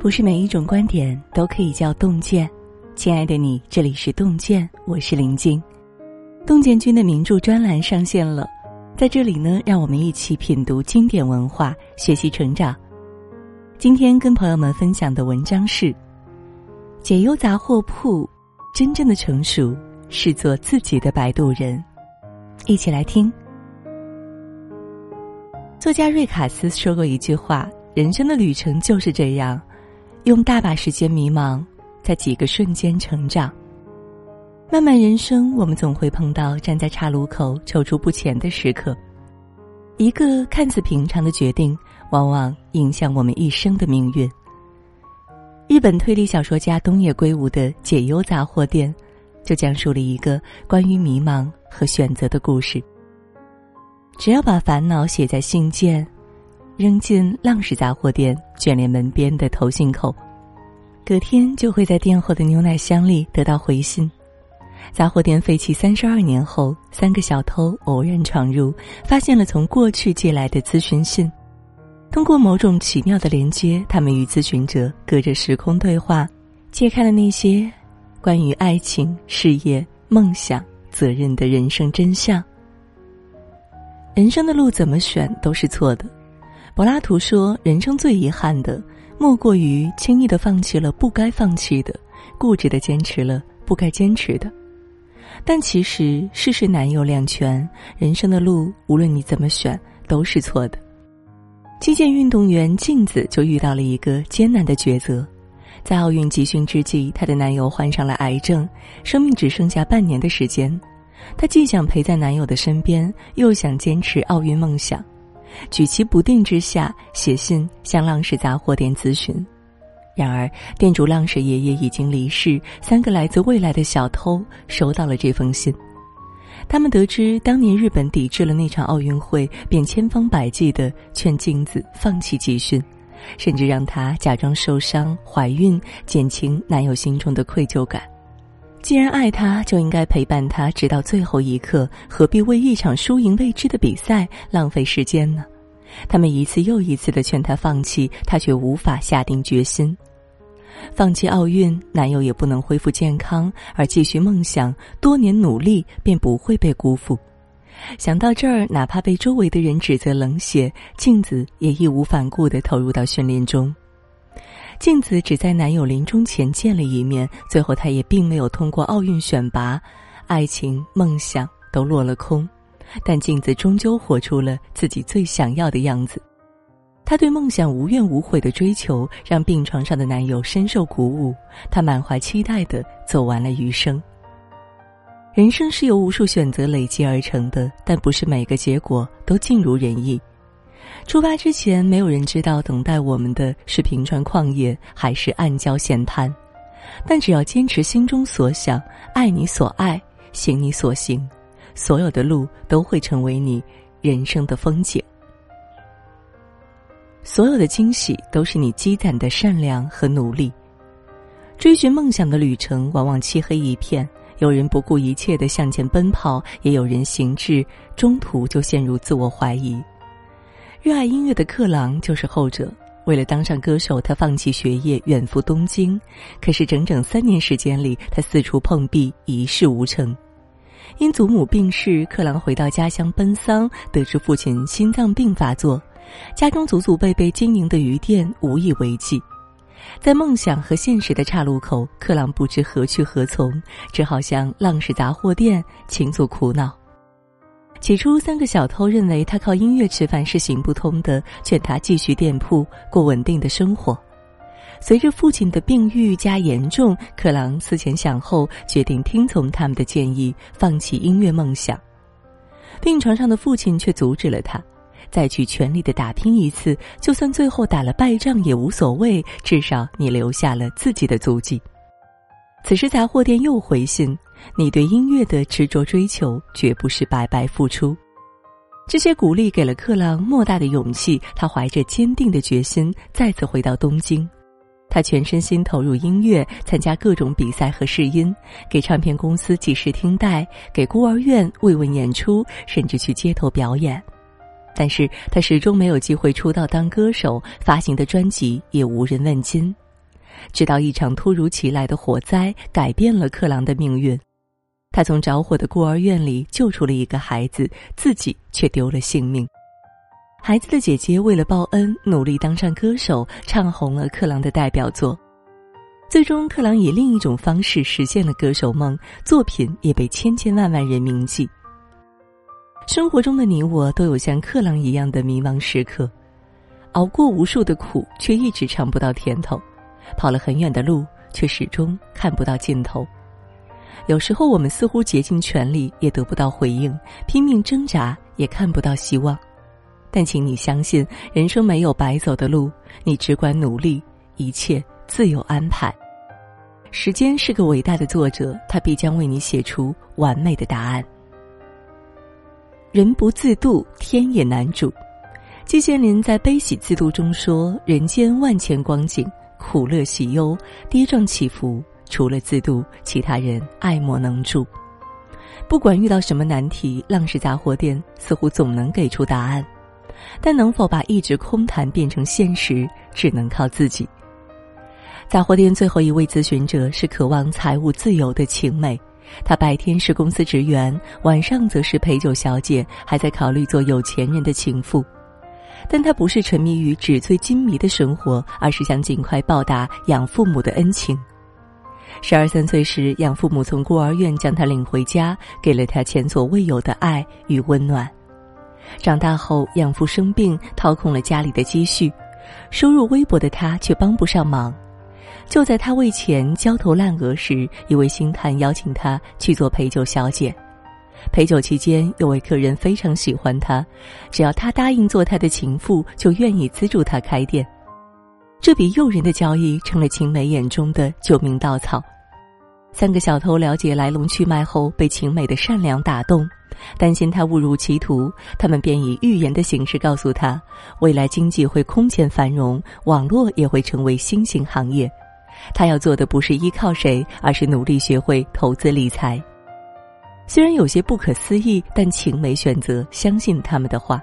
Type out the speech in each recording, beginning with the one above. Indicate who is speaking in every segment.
Speaker 1: 不是每一种观点都可以叫洞见。亲爱的你，这里是洞见，我是林静。洞见君的名著专栏上线了，在这里呢，让我们一起品读经典文化，学习成长。今天跟朋友们分享的文章是：解忧杂货铺，真正的成熟是做自己的摆渡人。一起来听。作家瑞卡斯说过一句话：“人生的旅程就是这样，用大把时间迷茫，在几个瞬间成长。漫漫人生，我们总会碰到站在岔路口踌躇不前的时刻。一个看似平常的决定，往往影响我们一生的命运。”日本推理小说家东野圭吾的《解忧杂货店》，就讲述了一个关于迷茫和选择的故事。只要把烦恼写在信件，扔进浪氏杂货店卷帘门边的投信口，隔天就会在店后的牛奶箱里得到回信。杂货店废弃三十二年后，三个小偷偶然闯入，发现了从过去寄来的咨询信。通过某种奇妙的连接，他们与咨询者隔着时空对话，揭开了那些关于爱情、事业、梦想、责任的人生真相。人生的路怎么选都是错的。柏拉图说：“人生最遗憾的，莫过于轻易的放弃了不该放弃的，固执的坚持了不该坚持的。”但其实世事难有两全，人生的路无论你怎么选都是错的。击剑运动员镜子就遇到了一个艰难的抉择，在奥运集训之际，她的男友患上了癌症，生命只剩下半年的时间。她既想陪在男友的身边，又想坚持奥运梦想，举棋不定之下，写信向浪氏杂货店咨询。然而，店主浪氏爷爷已经离世，三个来自未来的小偷收到了这封信。他们得知当年日本抵制了那场奥运会，便千方百计的劝镜子放弃集训，甚至让她假装受伤、怀孕，减轻男友心中的愧疚感。既然爱他，就应该陪伴他直到最后一刻，何必为一场输赢未知的比赛浪费时间呢？他们一次又一次的劝他放弃，他却无法下定决心。放弃奥运，男友也不能恢复健康，而继续梦想，多年努力便不会被辜负。想到这儿，哪怕被周围的人指责冷血，镜子也义无反顾的投入到训练中。镜子只在男友临终前见了一面，最后她也并没有通过奥运选拔，爱情、梦想都落了空，但镜子终究活出了自己最想要的样子。她对梦想无怨无悔的追求，让病床上的男友深受鼓舞，他满怀期待的走完了余生。人生是由无数选择累积而成的，但不是每个结果都尽如人意。出发之前，没有人知道等待我们的是平川旷野还是暗礁险滩，但只要坚持心中所想，爱你所爱，行你所行，所有的路都会成为你人生的风景。所有的惊喜都是你积攒的善良和努力。追寻梦想的旅程往往漆黑一片，有人不顾一切的向前奔跑，也有人行至中途就陷入自我怀疑。热爱音乐的克朗就是后者。为了当上歌手，他放弃学业，远赴东京。可是整整三年时间里，他四处碰壁，一事无成。因祖母病逝，克朗回到家乡奔丧，得知父亲心脏病发作，家中祖祖辈辈经营的鱼店无以为继。在梦想和现实的岔路口，克朗不知何去何从，只好向浪氏杂货店倾诉苦恼。起初，三个小偷认为他靠音乐吃饭是行不通的，劝他继续店铺过稳定的生活。随着父亲的病愈加严重，克朗思前想后，决定听从他们的建议，放弃音乐梦想。病床上的父亲却阻止了他：“再去全力的打拼一次，就算最后打了败仗也无所谓，至少你留下了自己的足迹。”此时，杂货店又回信。你对音乐的执着追求，绝不是白白付出。这些鼓励给了克朗莫大的勇气，他怀着坚定的决心，再次回到东京。他全身心投入音乐，参加各种比赛和试音，给唱片公司寄试听带，给孤儿院慰问演出，甚至去街头表演。但是他始终没有机会出道当歌手，发行的专辑也无人问津，直到一场突如其来的火灾改变了克朗的命运。他从着火的孤儿院里救出了一个孩子，自己却丢了性命。孩子的姐姐为了报恩，努力当上歌手，唱红了克朗的代表作。最终，克朗以另一种方式实现了歌手梦，作品也被千千万万人铭记。生活中的你我都有像克朗一样的迷茫时刻，熬过无数的苦，却一直尝不到甜头；跑了很远的路，却始终看不到尽头。有时候，我们似乎竭尽全力也得不到回应，拼命挣扎也看不到希望。但请你相信，人生没有白走的路，你只管努力，一切自有安排。时间是个伟大的作者，他必将为你写出完美的答案。人不自渡，天也难主。季羡林在《悲喜自度》中说：“人间万千光景，苦乐喜忧，跌撞起伏，除了自渡，其他人爱莫能助。”不管遇到什么难题，浪氏杂货店似乎总能给出答案。但能否把一纸空谈变成现实，只能靠自己。杂货店最后一位咨询者是渴望财务自由的晴美，她白天是公司职员，晚上则是陪酒小姐，还在考虑做有钱人的情妇。但她不是沉迷于纸醉金迷的生活，而是想尽快报答养父母的恩情。十二三岁时，养父母从孤儿院将他领回家，给了他前所未有的爱与温暖。长大后，养父生病，掏空了家里的积蓄，收入微薄的他却帮不上忙。就在他为钱焦头烂额时，一位星探邀请他去做陪酒小姐。陪酒期间，有位客人非常喜欢他，只要他答应做他的情妇，就愿意资助他开店。这笔诱人的交易成了晴美眼中的救命稻草。三个小偷了解来龙去脉后，被晴美的善良打动。担心她误入歧途，他们便以预言的形式告诉她，未来经济会空前繁荣，网络也会成为新型行业。他要做的不是依靠谁，而是努力学会投资理财。虽然有些不可思议，但晴美选择相信他们的话。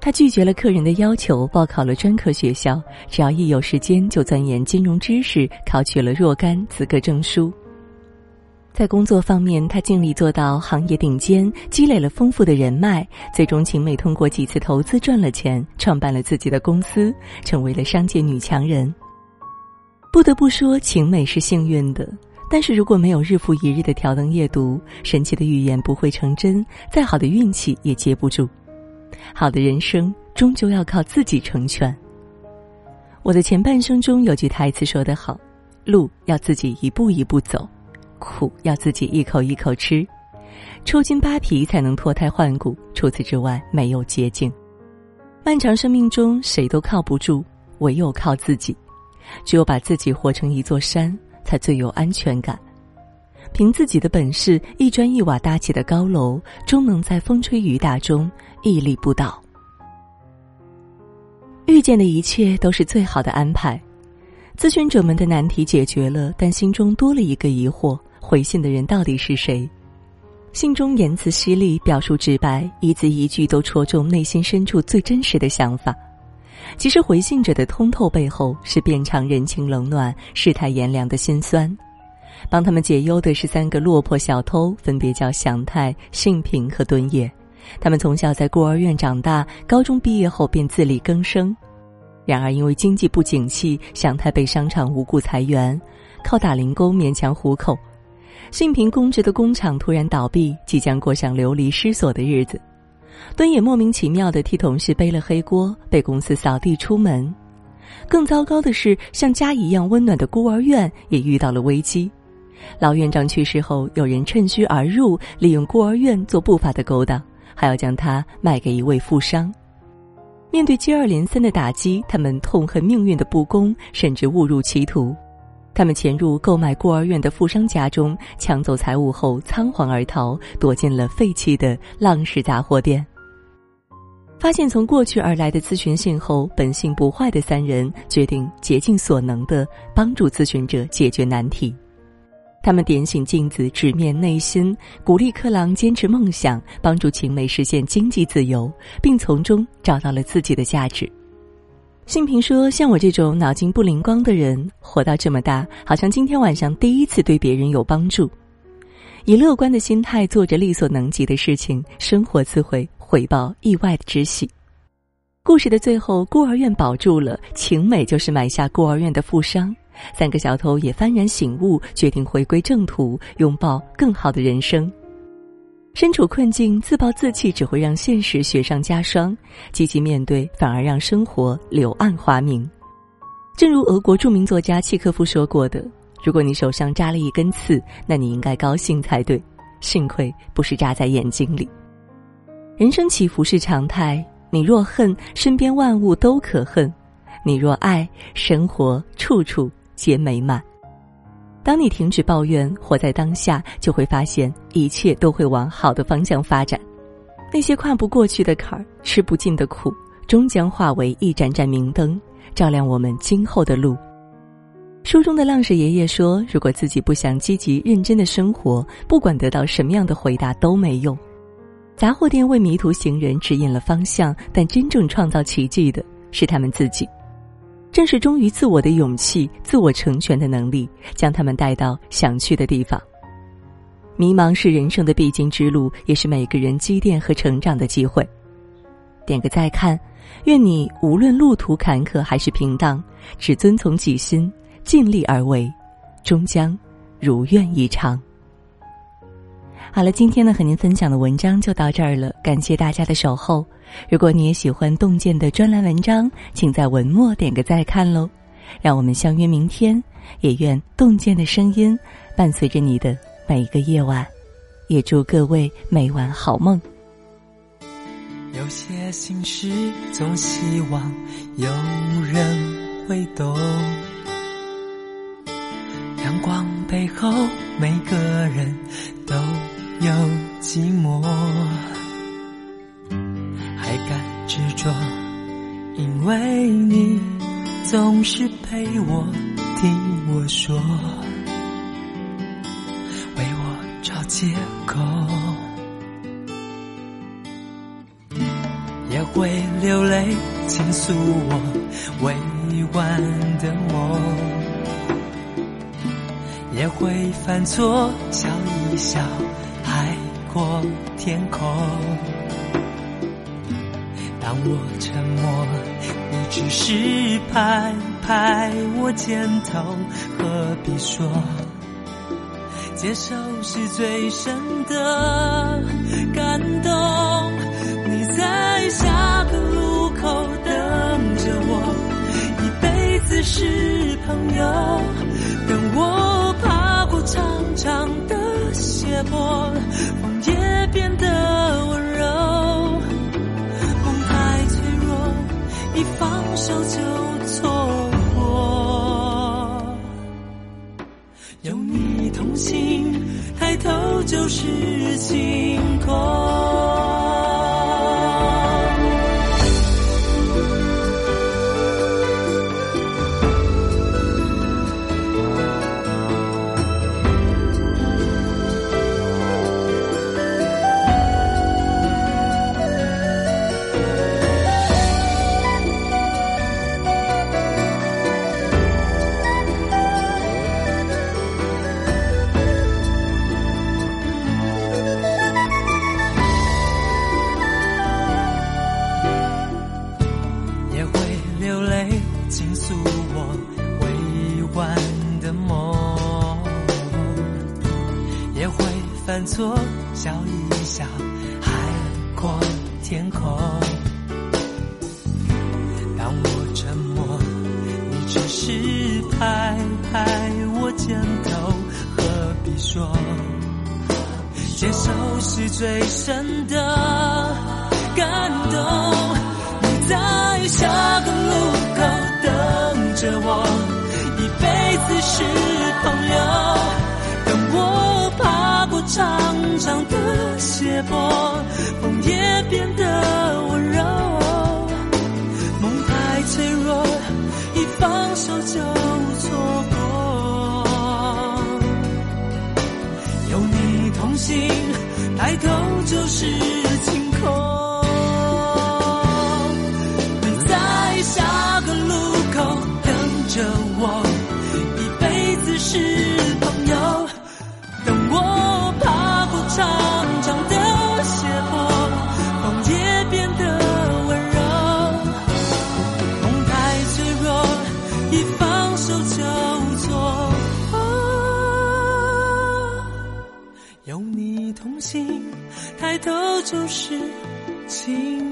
Speaker 1: 他拒绝了客人的要求，报考了专科学校，只要一有时间就钻研金融知识，考取了若干资格证书。在工作方面，他尽力做到行业顶尖，积累了丰富的人脉。最终，晴美通过几次投资赚了钱，创办了自己的公司，成为了商界女强人。不得不说，晴美是幸运的。但是如果没有日复一日的挑灯夜读，神奇的预言不会成真，再好的运气也接不住。好的人生终究要靠自己成全。我的前半生中有句台词说得好：“路要自己一步一步走。”苦要自己一口一口吃，抽筋扒皮才能脱胎换骨。除此之外，没有捷径。漫长生命中，谁都靠不住，唯有靠自己。只有把自己活成一座山，才最有安全感。凭自己的本事，一砖一瓦搭起的高楼，终能在风吹雨打中屹立不倒。遇见的一切都是最好的安排。咨询者们的难题解决了，但心中多了一个疑惑。回信的人到底是谁？信中言辞犀利，表述直白，一字一句都戳中内心深处最真实的想法。其实回信者的通透背后，是遍尝人情冷暖、世态炎凉的辛酸。帮他们解忧的是三个落魄小偷，分别叫祥太、信平和敦业。他们从小在孤儿院长大，高中毕业后便自力更生。然而因为经济不景气，祥太被商场无故裁员，靠打零工勉强糊口。信平公职的工厂突然倒闭，即将过上流离失所的日子。敦也莫名其妙的替同事背了黑锅，被公司扫地出门。更糟糕的是，像家一样温暖的孤儿院也遇到了危机。老院长去世后，有人趁虚而入，利用孤儿院做不法的勾当，还要将他卖给一位富商。面对接二连三的打击，他们痛恨命运的不公，甚至误入歧途。他们潜入购买孤儿院的富商家中，抢走财物后仓皇而逃，躲进了废弃的浪氏杂货店。发现从过去而来的咨询信后，本性不坏的三人决定竭尽所能的帮助咨询者解决难题。他们点醒镜子，直面内心，鼓励克朗坚持梦想，帮助晴美实现经济自由，并从中找到了自己的价值。信平说：“像我这种脑筋不灵光的人，活到这么大，好像今天晚上第一次对别人有帮助。以乐观的心态做着力所能及的事情，生活自会回报意外的之喜。”故事的最后，孤儿院保住了，晴美就是买下孤儿院的富商，三个小偷也幡然醒悟，决定回归正途，拥抱更好的人生。身处困境，自暴自弃只会让现实雪上加霜；积极面对，反而让生活柳暗花明。正如俄国著名作家契诃夫说过的：“如果你手上扎了一根刺，那你应该高兴才对，幸亏不是扎在眼睛里。”人生起伏是常态，你若恨，身边万物都可恨；你若爱，生活处处皆美满。当你停止抱怨，活在当下，就会发现一切都会往好的方向发展。那些跨不过去的坎儿、吃不尽的苦，终将化为一盏盏明灯，照亮我们今后的路。书中的浪士爷爷说：“如果自己不想积极认真的生活，不管得到什么样的回答都没用。杂货店为迷途行人指引了方向，但真正创造奇迹的是他们自己。”正是忠于自我的勇气、自我成全的能力，将他们带到想去的地方。迷茫是人生的必经之路，也是每个人积淀和成长的机会。点个再看，愿你无论路途坎坷还是平荡，只遵从己心，尽力而为，终将如愿以偿。好了，今天呢和您分享的文章就到这儿了，感谢大家的守候。如果你也喜欢洞见的专栏文章，请在文末点个再看喽。让我们相约明天，也愿洞见的声音伴随着你的每一个夜晚。也祝各位每晚好梦。
Speaker 2: 有些心事总希望有人会懂，阳光背后每个人寂寞。还敢执着，因为你总是陪我听我说，为我找借口，也会流泪倾诉我未完的梦，也会犯错笑一笑，过天空。当我沉默，你只是拍拍我肩头，何必说？接受是最深的感动。你在下个路口等着我，一辈子是朋友。是晴空。诉我未完的梦，也会犯错，笑一笑，海阔天空。当我沉默，你只是拍拍我肩头，何必说？接受是最深的朋友。等我爬过长长的斜坡，风也变得温柔。梦太脆弱，一放手就错过。有你同行，抬头就是情。